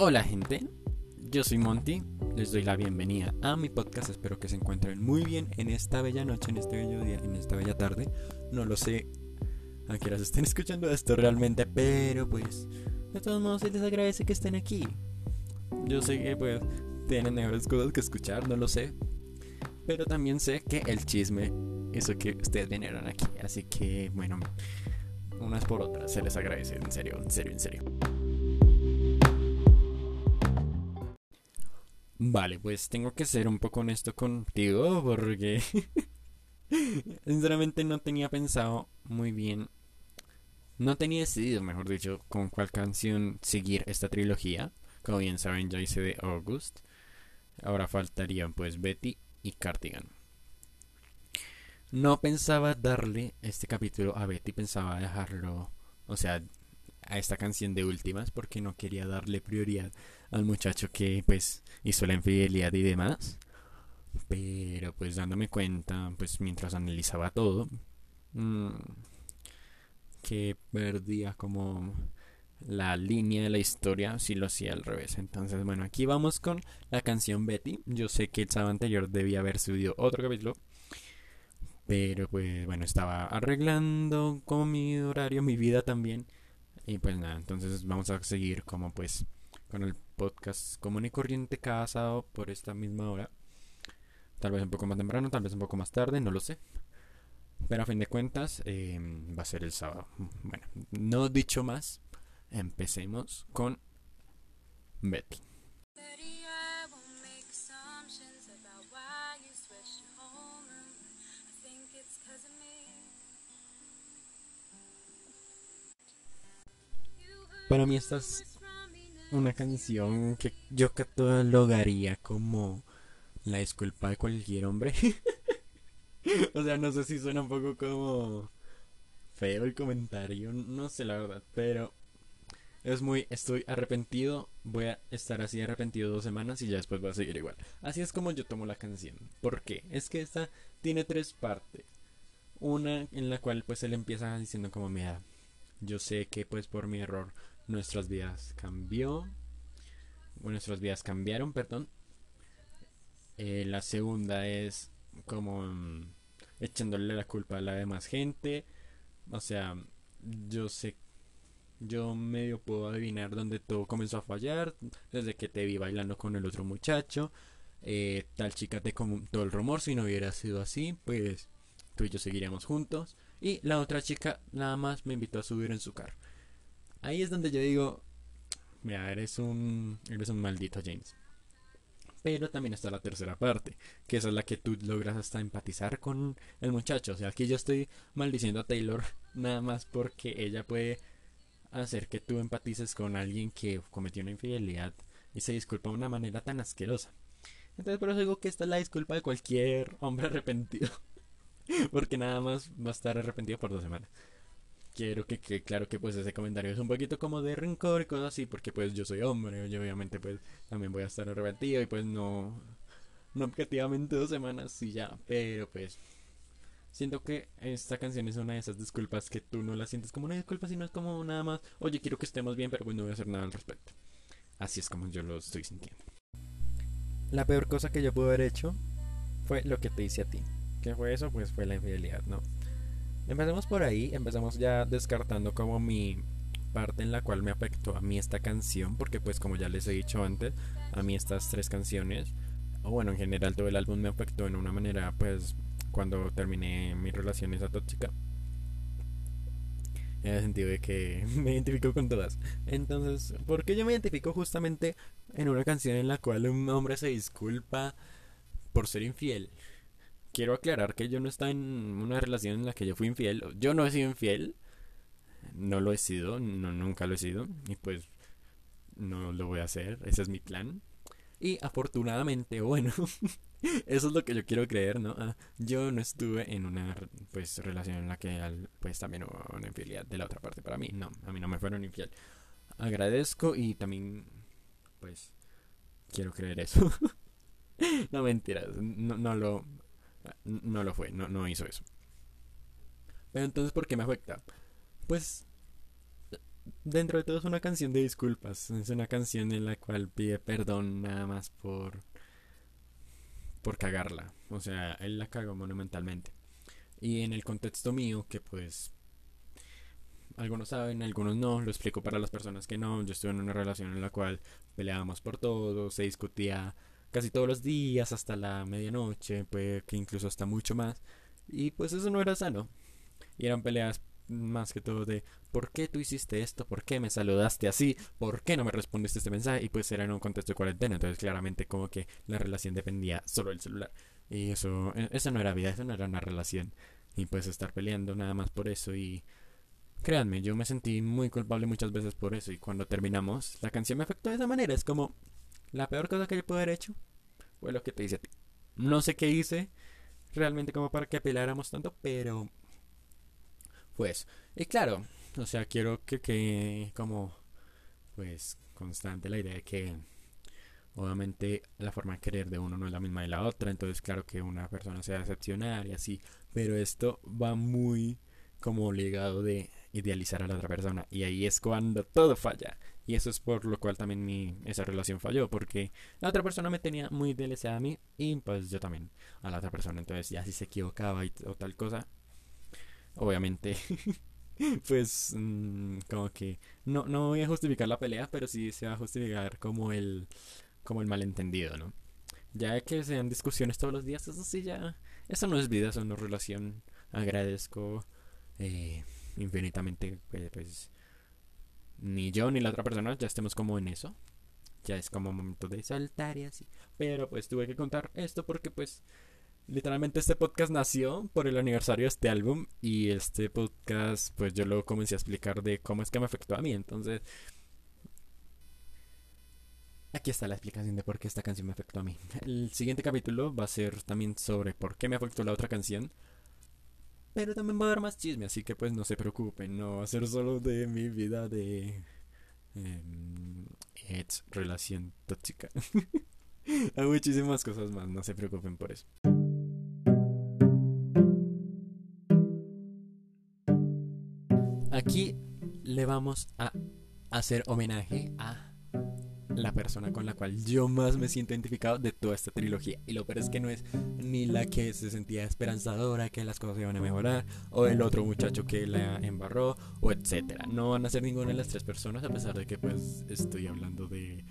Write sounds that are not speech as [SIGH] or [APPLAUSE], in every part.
Hola gente, yo soy Monty, les doy la bienvenida a mi podcast, espero que se encuentren muy bien en esta bella noche, en este bello día, en esta bella tarde, no lo sé a qué horas estén [LAUGHS] escuchando esto realmente, pero pues de todos modos se les agradece que estén aquí. Yo sé que pues tienen mejores cosas que escuchar, no lo sé, pero también sé que el chisme hizo que ustedes vinieron aquí, así que bueno, unas por otras, se les agradece, en serio, en serio, en serio. Vale, pues tengo que ser un poco honesto contigo porque [LAUGHS] sinceramente no tenía pensado muy bien, no tenía decidido, mejor dicho, con cuál canción seguir esta trilogía. Como bien saben, ya hice de August. Ahora faltarían pues Betty y Cardigan. No pensaba darle este capítulo a Betty, pensaba dejarlo, o sea, a esta canción de últimas porque no quería darle prioridad al muchacho que pues hizo la infidelidad y demás. Pero pues dándome cuenta, pues mientras analizaba todo, mmm, que perdía como la línea de la historia si lo hacía al revés. Entonces, bueno, aquí vamos con la canción Betty. Yo sé que el sábado anterior debía haber subido otro capítulo. Pero pues bueno, estaba arreglando como mi horario, mi vida también. Y pues nada, entonces vamos a seguir como pues con el podcast común y corriente cada sábado por esta misma hora. Tal vez un poco más temprano, tal vez un poco más tarde, no lo sé. Pero a fin de cuentas eh, va a ser el sábado. Bueno, no dicho más, empecemos con Betty. Para mí esta es una canción que yo catalogaría como la disculpa de cualquier hombre. [LAUGHS] o sea, no sé si suena un poco como feo el comentario, no sé la verdad, pero es muy, estoy arrepentido, voy a estar así arrepentido dos semanas y ya después voy a seguir igual. Así es como yo tomo la canción. ¿Por qué? Es que esta tiene tres partes. Una en la cual pues él empieza diciendo como, mira, yo sé que pues por mi error nuestras vidas cambió. Nuestras vidas cambiaron, perdón. Eh, la segunda es como mm, echándole la culpa a la demás gente. O sea, yo sé, yo medio puedo adivinar dónde todo comenzó a fallar. Desde que te vi bailando con el otro muchacho. Eh, tal chica te contó el rumor. Si no hubiera sido así, pues tú y yo seguiríamos juntos. Y la otra chica nada más me invitó a subir en su carro. Ahí es donde yo digo, mira, eres un, eres un maldito James. Pero también está la tercera parte, que es la que tú logras hasta empatizar con el muchacho. O sea, aquí yo estoy maldiciendo a Taylor nada más porque ella puede hacer que tú empatices con alguien que cometió una infidelidad y se disculpa de una manera tan asquerosa. Entonces por eso digo que esta es la disculpa de cualquier hombre arrepentido. [LAUGHS] porque nada más va a estar arrepentido por dos semanas quiero que, que, claro que pues ese comentario es un poquito como de rencor y cosas así, porque pues yo soy hombre, yo obviamente pues también voy a estar arrepentido y pues no, no objetivamente dos semanas y ya, pero pues siento que esta canción es una de esas disculpas que tú no la sientes como una disculpa, sino es como nada más, oye, quiero que estemos bien, pero pues no voy a hacer nada al respecto. Así es como yo lo estoy sintiendo. La peor cosa que yo pude haber hecho fue lo que te hice a ti. ¿Qué fue eso? Pues fue la infidelidad, ¿no? Empecemos por ahí, empezamos ya descartando como mi parte en la cual me afectó a mí esta canción, porque pues como ya les he dicho antes, a mí estas tres canciones, o bueno, en general todo el álbum me afectó en una manera pues cuando terminé mi relación esa tóxica. En el sentido de que [LAUGHS] me identifico con todas. Entonces, ¿por qué yo me identifico justamente en una canción en la cual un hombre se disculpa por ser infiel? Quiero aclarar que yo no estaba en una relación en la que yo fui infiel. Yo no he sido infiel. No lo he sido, no, nunca lo he sido. Y pues no lo voy a hacer. Ese es mi plan. Y afortunadamente, [LAUGHS] bueno, eso es lo que yo quiero creer, ¿no? Ah, yo no estuve en una pues relación en la que pues también hubo una infidelidad de la otra parte para mí. No, a mí no me fueron infiel. Agradezco y también pues quiero creer eso. [LAUGHS] no mentiras, no, no lo no lo fue, no, no hizo eso. Pero entonces, ¿por qué me afecta? Pues dentro de todo es una canción de disculpas. Es una canción en la cual pide perdón nada más por por cagarla. O sea, él la cagó monumentalmente. Y en el contexto mío, que pues algunos saben, algunos no, lo explico para las personas que no. Yo estuve en una relación en la cual peleábamos por todo, se discutía casi todos los días hasta la medianoche, pues que incluso hasta mucho más. Y pues eso no era sano. Y eran peleas más que todo de ¿por qué tú hiciste esto? ¿Por qué me saludaste así? ¿Por qué no me respondiste este mensaje? Y pues era en un contexto de cuarentena, entonces claramente como que la relación dependía solo del celular. Y eso, e, eso no era vida, eso no era una relación. Y pues estar peleando nada más por eso y... Créanme, yo me sentí muy culpable muchas veces por eso y cuando terminamos, la canción me afectó de esa manera. Es como, la peor cosa que yo pude haber hecho fue lo que te hice a ti. No sé qué hice realmente como para que peleáramos tanto, pero pues, y claro, o sea, quiero que quede como, pues, constante la idea de que obviamente la forma de querer de uno no es la misma de la otra, entonces claro que una persona se va decepcionar y así, pero esto va muy como ligado de idealizar a la otra persona y ahí es cuando todo falla y eso es por lo cual también mi esa relación falló porque la otra persona me tenía muy idealizada a mí y pues yo también a la otra persona entonces ya si se equivocaba y, o tal cosa obviamente, [LAUGHS] pues mm, como que no, no voy a justificar la pelea, pero sí se va a justificar como el, como el malentendido, ¿no? Ya que sean discusiones todos los días, eso sí ya, eso no es vida, eso no es relación. Agradezco eh, infinitamente, pues, pues, ni yo ni la otra persona ya estemos como en eso. Ya es como momento de saltar y así. Pero pues tuve que contar esto porque pues Literalmente este podcast nació por el aniversario de este álbum y este podcast pues yo lo comencé a explicar de cómo es que me afectó a mí. Entonces aquí está la explicación de por qué esta canción me afectó a mí. El siguiente capítulo va a ser también sobre por qué me afectó la otra canción. Pero también va a haber más chisme, así que pues no se preocupen, no va a ser solo de mi vida de... Eh, ex relación tóxica. [LAUGHS] Hay muchísimas cosas más, no se preocupen por eso. Aquí le vamos a hacer homenaje a la persona con la cual yo más me siento identificado de toda esta trilogía. Y lo peor es que no es ni la que se sentía esperanzadora, que las cosas iban a mejorar, o el otro muchacho que la embarró, o etcétera. No van a ser ninguna de las tres personas, a pesar de que pues estoy hablando de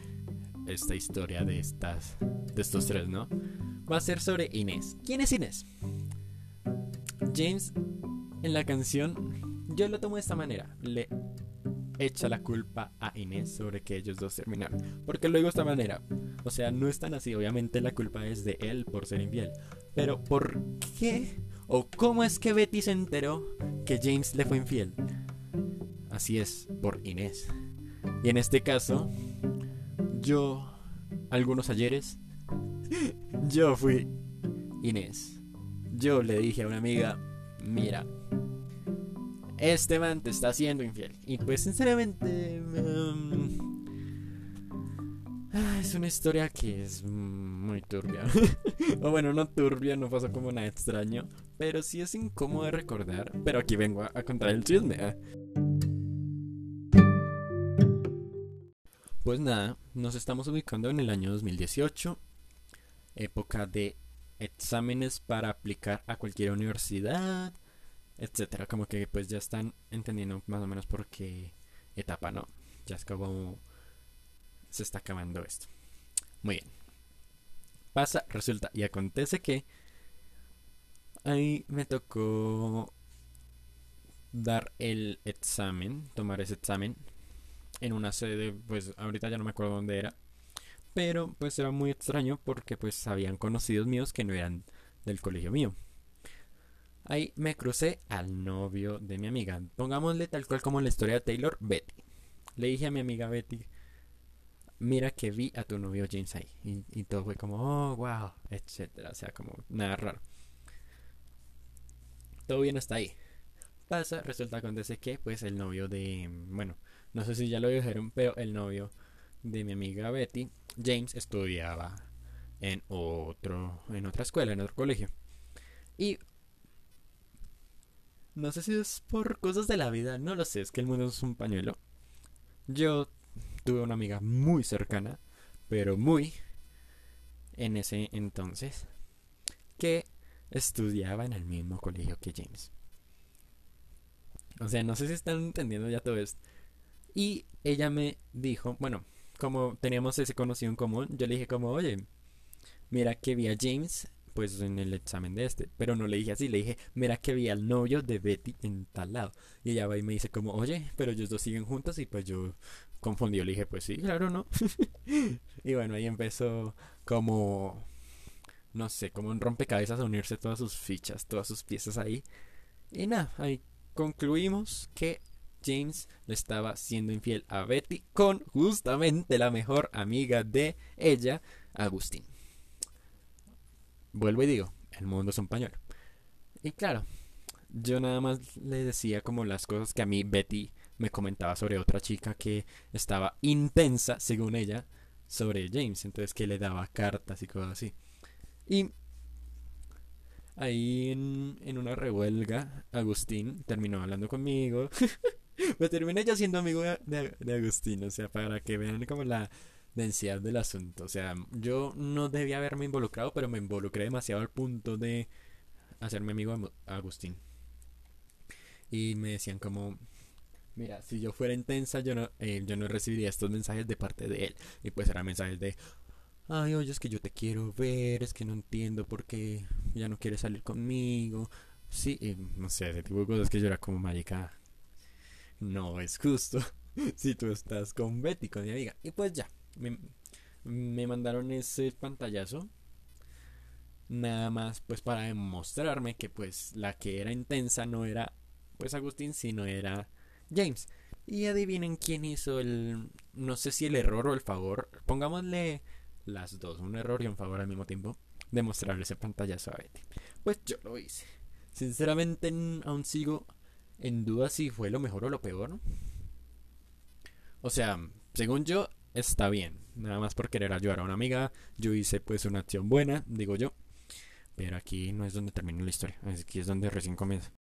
esta historia de estas de estos tres, ¿no? Va a ser sobre Inés. ¿Quién es Inés? James en la canción yo lo tomo de esta manera. Le echa la culpa a Inés sobre que ellos dos terminaron. Porque lo digo de esta manera. O sea, no es tan así. Obviamente la culpa es de él por ser infiel. Pero ¿por qué o cómo es que Betty se enteró que James le fue infiel? Así es, por Inés. Y en este caso, yo, algunos ayeres, yo fui Inés. Yo le dije a una amiga, mira, este man te está haciendo infiel. Y pues sinceramente... Um, ah, es una historia que es muy turbia. [LAUGHS] o bueno, no turbia, no pasó como nada extraño. Pero sí es incómodo de recordar. Pero aquí vengo a, contar el chisme. ¿eh? Pues nada, nos estamos ubicando en el año 2018. Época de exámenes para aplicar a cualquier universidad etcétera. Como que pues ya están entendiendo más o menos por qué etapa, ¿no? Ya es como se está acabando esto. Muy bien. Pasa, resulta y acontece que ahí me tocó dar el examen, tomar ese examen en una sede, pues ahorita ya no me acuerdo dónde era, pero pues era muy extraño porque pues habían conocidos míos que no eran del colegio mío. Ahí me crucé al novio de mi amiga. Pongámosle tal cual como la historia de Taylor, Betty. Le dije a mi amiga Betty, mira que vi a tu novio James ahí. Y, todo fue como, oh, wow, etcétera. O sea, como nada raro. Todo bien hasta ahí. Pasa, resulta acontece que, pues, el novio de. Bueno, no sé si ya lo dijeron, pero el novio de mi amiga Betty, James, estudiaba en otro. en otra escuela, en otro colegio. Y no sé si es por cosas de la vida, no lo sé, es que el mundo es un pañuelo. yo tuve una amiga muy cercana, pero muy en ese entonces, que estudiaba en el mismo colegio que James. O sea, no sé si están entendiendo ya todo esto. Y ella me dijo, bueno, como teníamos ese conocido en común, yo le dije como, oye, mira que vi a James, pues en el examen de este, pero no le dije así, le dije, mira que vi al novio de Betty en tal lado. Y ella va y me dice como, oye, pero ellos dos siguen juntos y pues yo confundió, le dije, pues sí, claro, ¿no? [LAUGHS] y bueno, ahí empezó como, no sé, como un rompecabezas a unirse todas sus fichas, todas sus piezas ahí. Y nada, ahí concluimos que James le estaba siendo infiel a Betty con justamente la mejor amiga de ella, Agustín. Vuelvo y digo, el mundo es un pañuelo. Y claro, yo nada más le decía como las cosas que a mí Betty me comentaba sobre otra chica que estaba intensa, según ella, sobre James. Entonces que le daba cartas y cosas así. Y ahí en, en una revuelga, Agustín terminó hablando conmigo. [LAUGHS] me terminé ya siendo amigo de, de, Agustín, o sea, para que vean como la densidad del asunto. O sea, yo no debía haberme involucrado, pero me involucré demasiado al punto de hacerme amigo de Agustín. Y me decían como, mira, si yo fuera intensa, yo no, eh, yo no recibiría estos mensajes de parte de él. Y pues eran mensajes de, ay, oye, es que yo te quiero ver, es que no entiendo por qué ya no quieres salir conmigo. Sí, no sé, ese tipo de cosas que yo era como mágica no es justo [LAUGHS] si tú estás con Betty, con mi amiga. Y pues ya, me, me mandaron ese pantallazo. Nada más pues para demostrarme que pues la que era intensa no era pues Agustín, sino era James. Y adivinen quién hizo el... No sé si el error o el favor. Pongámosle las dos, un error y un favor al mismo tiempo. De mostrarle ese pantallazo a Betty. Pues yo lo hice. Sinceramente aún sigo en duda si fue lo mejor o lo peor. O sea, según yo, está bien. Nada más por querer ayudar a una amiga. Yo hice pues una acción buena, digo yo. Pero aquí no es donde termina la historia. Aquí es donde recién comienza.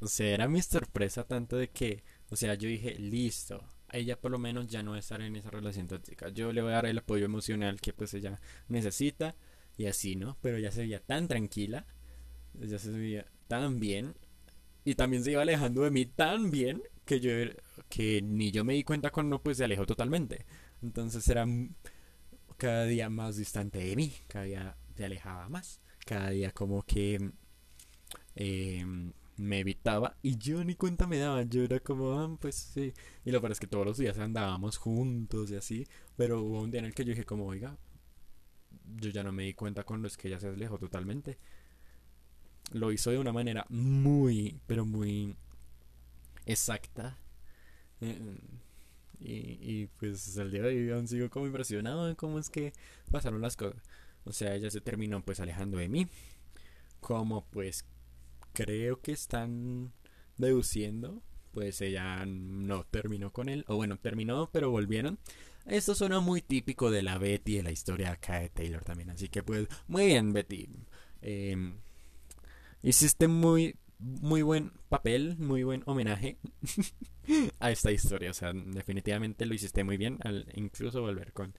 O sea, era mi sorpresa tanto de que, o sea, yo dije, listo, ella por lo menos ya no va a estar en esa relación tóxica. Yo le voy a dar el apoyo emocional que pues ella necesita y así, ¿no? Pero ella se veía tan tranquila, ella se veía tan bien y también se iba alejando de mí tan bien que yo que ni yo me di cuenta cuando pues se alejó totalmente. Entonces era cada día más distante de mí, cada día se alejaba más, cada día como que eh, me evitaba y yo ni cuenta me daba. Yo era como, ah, pues sí. Y lo peor es que todos los días andábamos juntos y así. Pero hubo un día en el que yo dije, como, oiga, yo ya no me di cuenta cuando es que ella se alejó totalmente. Lo hizo de una manera muy, pero muy exacta. Eh, y, y pues al día de hoy aún sigo como impresionado de cómo es que pasaron las cosas. O sea, ella se terminó pues alejando de mí. Como pues creo que están deduciendo, pues ella no terminó con él, o bueno, terminó, pero volvieron. Esto suena muy típico de la Betty, de la historia acá de Taylor también, así que pues, muy bien Betty. Em, hiciste muy, muy buen papel, muy buen homenaje [LAUGHS] a esta historia, o sea, definitivamente lo hiciste muy bien, al incluso volver con,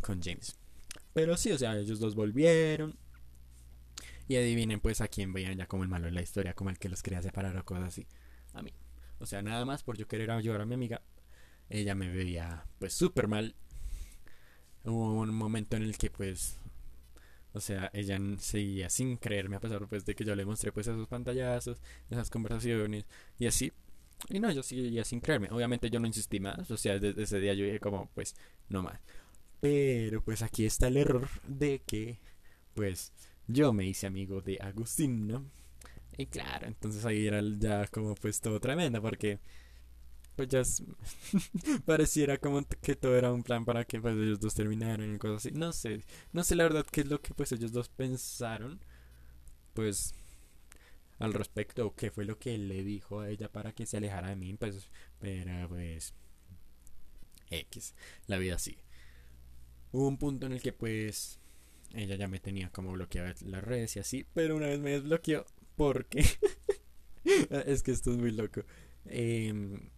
con James. Pero sí, o sea, ellos dos volvieron, y adivinen pues a quién veían ya como el malo en la historia, como el que los quería separar o cosas así. A mí. O sea, nada más por yo querer ayudar a mi amiga. Ella me veía pues súper mal. Hubo un momento en el que pues... O sea, ella seguía sin creerme a pesar pues de que yo le mostré pues esos pantallazos, esas conversaciones y así. Y no, yo seguía sin creerme. Obviamente yo no insistí más. O sea, desde ese día yo dije como pues no más. Pero pues aquí está el error de que pues yo me hice amigo de Agustín, ¿no? Y claro, entonces ahí era ya como pues todo tremendo porque pues ya [LAUGHS] pareciera como que todo era un plan para que pues ellos dos terminaran y cosas así. No sé, no sé la verdad qué es lo que pues ellos dos pensaron pues al respecto o qué fue lo que le dijo a ella para que se alejara de mí, pues pero pues X, la vida sigue. Hubo un punto en el que pues ella ya me tenía como bloqueado las redes y así, pero una vez me desbloqueó porque [LAUGHS] es que esto es muy loco. Em,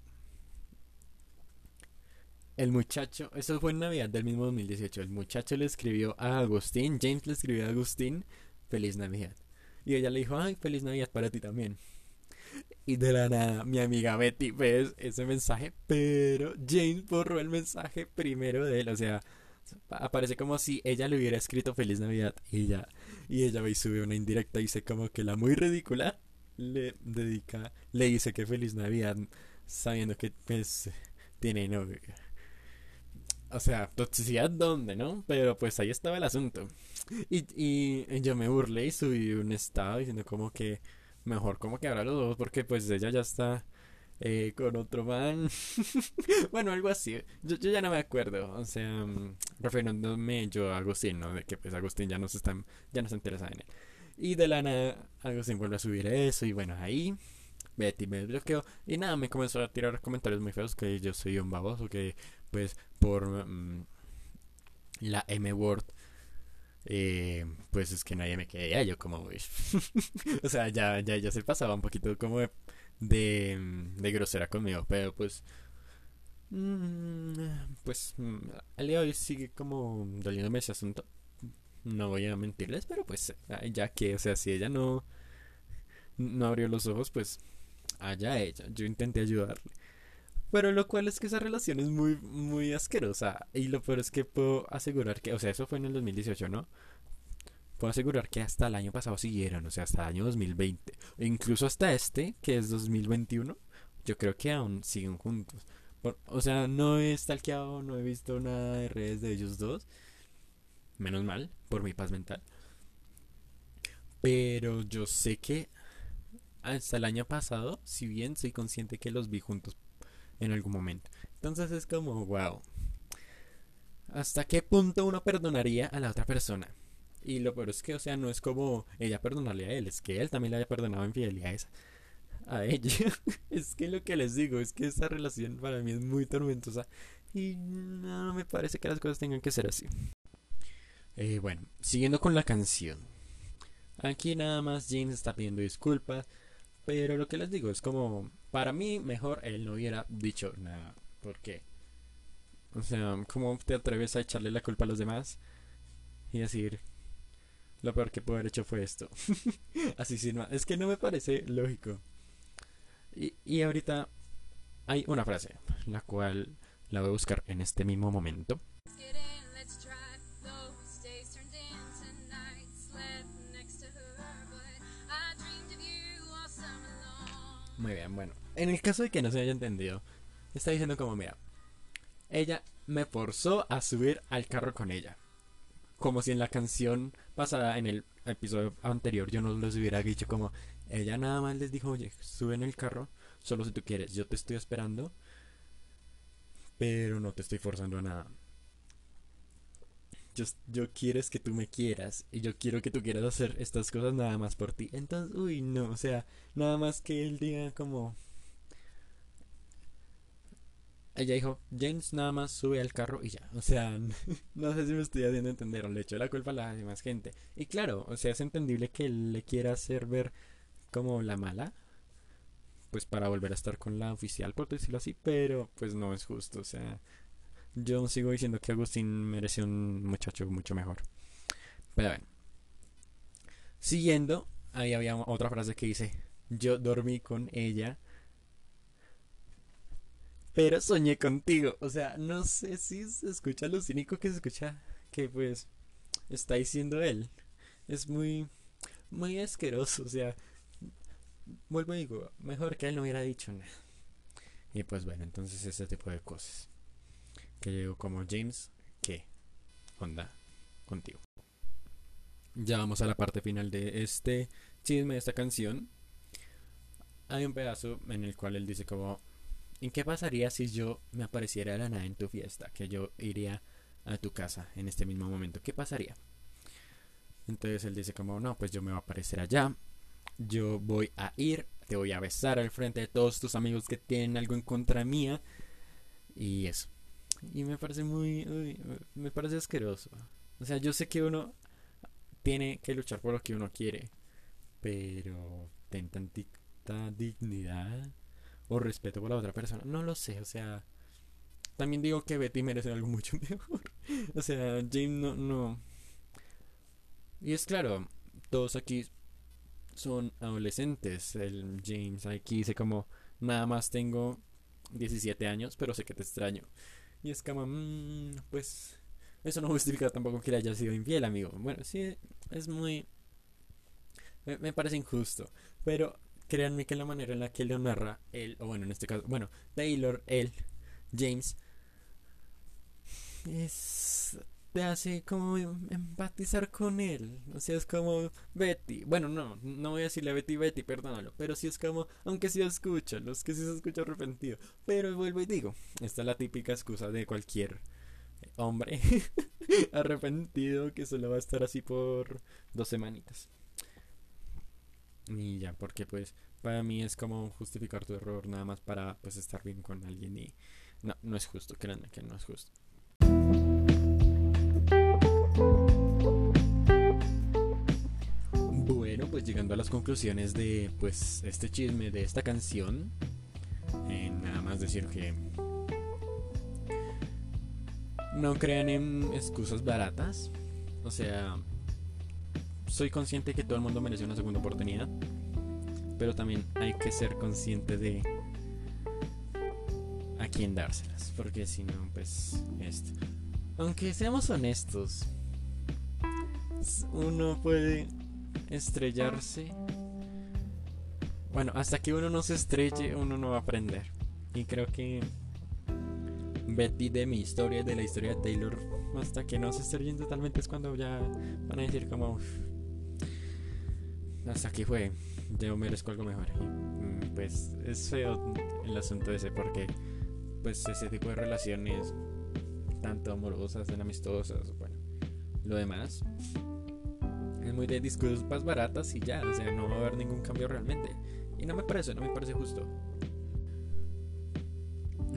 el muchacho, eso fue en Navidad del mismo 2018, el muchacho le escribió a Agustín, James le escribió a Agustín, feliz Navidad. Y ella le dijo, ay, feliz Navidad para ti también. Y de la nada, mi amiga Betty ve ese mensaje, pero James borró el mensaje primero de él. O sea, aparece como si ella le hubiera escrito Feliz Navidad y ella, y ella sube una indirecta y dice como que la muy ridícula le dedica, le dice que Feliz Navidad sabiendo que pues tiene novio. O sea, toxicidad dónde, ¿no? Pero pues ahí estaba el asunto. Y, y yo me burlé y subí un estado diciendo como que mejor como que ahora los dos porque pues ella ya está eh, con otro man. [LAUGHS] bueno, algo así. Yo, ya no me acuerdo. O sea, um, refiriéndome yo a Agustín, ¿no? De que pues Agustín ya no se está, ya no se interesa en él. Y de la nada, Agustín vuelve a subir eso y bueno, ahí Betty me bloqueó y nada, me comenzó a tirar comentarios muy feos que yo soy un baboso, que pues por mm, la M word eh, pues es que nadie me quería yo como [LAUGHS] o sea ya ya ya se pasaba un poquito como de, de, grosera conmigo pero pues mm, pues mm, al día de hoy sigue como doliéndome ese asunto. No voy a mentirles pero pues ya que o sea si ella no no abrió los ojos pues allá ella. Yo intenté ayudarle pero lo cual es que esa relación es muy, muy asquerosa. Y lo peor es que puedo asegurar que, o sea, eso fue en el 2018, ¿no? Puedo asegurar que hasta el año pasado siguieron, o sea, hasta el año 2020. E incluso hasta este, que es 2021, yo creo que aún siguen juntos. o sea, no he stalkeado, no he visto nada de redes de ellos dos. Menos mal, por mi paz mental. Pero yo sé que hasta el año pasado, si bien soy consciente que los vi juntos en algún momento. Entonces es como, wow. ¿Hasta qué punto uno perdonaría a la otra persona? Y lo peor es que, o sea, no es como ella perdonarle a él, es que él también le haya perdonado infidelidades a ella. [LAUGHS] es que lo que les digo es que esta relación para mí es muy tormentosa y no me parece que las cosas tengan que ser así. Eh, bueno, siguiendo con la canción. Aquí nada más James está pidiendo disculpas, pero lo que les digo es como para mí, mejor él no hubiera dicho nada. ¿Por qué? O sea, ¿cómo te atreves a echarle la culpa a los demás? Y decir, lo peor que puedo haber hecho fue esto. [LAUGHS] Así sin más. Es que no me parece lógico. Y, y ahorita hay una frase, la cual la voy a buscar en este mismo momento. Muy bien, bueno. En el caso de que no se haya entendido, está diciendo como, mira, ella me forzó a subir al carro con ella. Como si en la canción pasada, en el episodio anterior, yo no les hubiera dicho como, ella nada más les dijo, oye, sube en el carro, solo si tú quieres, yo te estoy esperando, pero no te estoy forzando a nada yo, quiero es que tú me quieras y yo quiero que tú quieras hacer estas cosas nada más por ti. Entonces, uy, no, o sea, nada más que él diga como... Ella dijo, James nada más sube al carro y ya. O sea, [LAUGHS] no sé si me estoy haciendo entender. O le echó la culpa a la demás gente. Y claro, o sea, es entendible que él le quiera hacer ver como la mala. Pues para volver a estar con la oficial, por decirlo así. Pero pues no es justo. O sea, yo sigo diciendo que Agustín merece un muchacho mucho mejor. Pero bueno. Siguiendo, ahí había otra frase que dice, yo dormí con ella, pero soñé contigo. O sea, no sé si se escucha lo cínico que se escucha que pues está diciendo él. Es muy, muy asqueroso. O sea, vuelvo y digo, mejor que él no hubiera dicho nada. Y pues bueno, entonces ese tipo de cosas que llegó como James, ¿qué onda contigo? Ya vamos a la parte final de este chisme, de esta canción. Hay un pedazo en el cual él dice como, ¿en qué pasaría si yo me apareciera de la nada en tu fiesta? Que yo iría a tu casa en este mismo momento. ¿Qué pasaría? Entonces él dice como, no, pues yo me voy a aparecer allá. Yo voy a ir, te voy a besar al frente de todos tus amigos que tienen algo en contra mía. Y eso. Y me parece muy... me parece asqueroso. O sea, yo sé que uno tiene que luchar por lo que uno quiere. Pero ten tanta dignidad o respeto por la otra persona. No lo sé, o sea... también digo que Betty merece algo [LAUGHS] mucho mejor. o sea, James no, no. Y es claro, todos aquí son adolescentes. El James aquí dice como, nada más tengo 17 años, pero sé que te extraño. Y es como, mmm, pues eso no justifica tampoco que le haya sido infiel, amigo. Bueno, sí, es muy... Me, parece injusto. Pero créanme que la manera en la que lo narra él, o bueno, en este caso, bueno, Taylor, él, James, es te hace como em, empatizar con él. O sea, es como Betty. Bueno, no, no voy a decirle a Betty Betty, perdónalo. Pero sí es como, aunque sí escucha, los que sí se escucha arrepentido. Pero vuelvo y digo, esta es la típica excusa de cualquier hombre [LAUGHS] arrepentido que solo va a estar así por dos semanitas. Y ya, porque pues para mí es como justificar tu error nada más para pues estar bien con alguien y no, no es justo, créanme que no es justo. Bueno, pues llegando a las conclusiones de pues este chisme de esta canción, eh, nada más decir que no crean en excusas baratas. O sea, soy consciente que todo el mundo merece una segunda oportunidad. Pero también hay que ser consciente de a quién dárselas. Porque si no, pues esto. Aunque seamos honestos, uno puede estrellarse. Bueno, hasta que uno no se estrelle, uno no va a aprender. Y creo que Betty de mi historia, de la historia de Taylor, hasta que no se estrellen totalmente es cuando ya van a decir como... hasta aquí fue, yo merezco algo mejor. Mm, pues es feo el asunto ese porque pues ese tipo de relaciones, tanto amorosas, amistosas, bueno, lo demás, es muy de disculpas baratas y ya, o sea, no va a haber ningún cambio realmente. Y no me parece, no me parece justo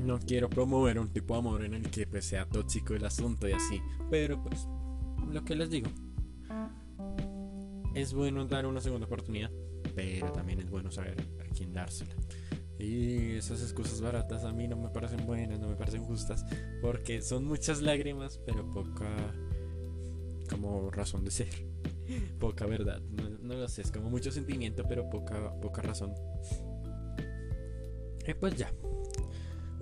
no quiero promover un tipo de amor en el que pues, sea tóxico el asunto y así. Pero pues, lo que les digo. Es bueno dar una segunda oportunidad, pero también es bueno saber a quién dársela. Y esas excusas baratas a mí no me parecen buenas, no me parecen justas, porque son muchas lágrimas, pero poca como razón de ser. [LAUGHS] poca verdad, no, lo sé, es como mucho sentimiento, pero poca, poca razón. Y pues ya,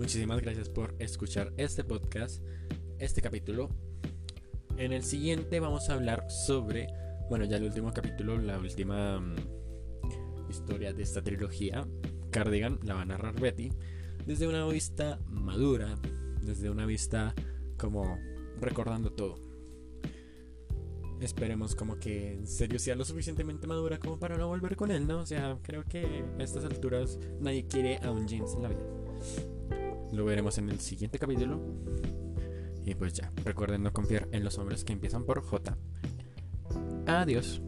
Muchísimas gracias por escuchar este podcast, este capítulo. En el siguiente vamos a hablar sobre, bueno, ya el último capítulo, la última mm, historia de esta trilogía, Cardigan, la va a narrar Betty, desde una vista madura, desde una vista como recordando todo. Esperemos como que en serio sea lo suficientemente madura como para no volver con él, ¿no? O sea, creo que a estas alturas nadie quiere a un James en la vida. Lo veremos en el siguiente capítulo. Y pues ya, recuerden no confiar en los hombres que empiezan por J. Adiós.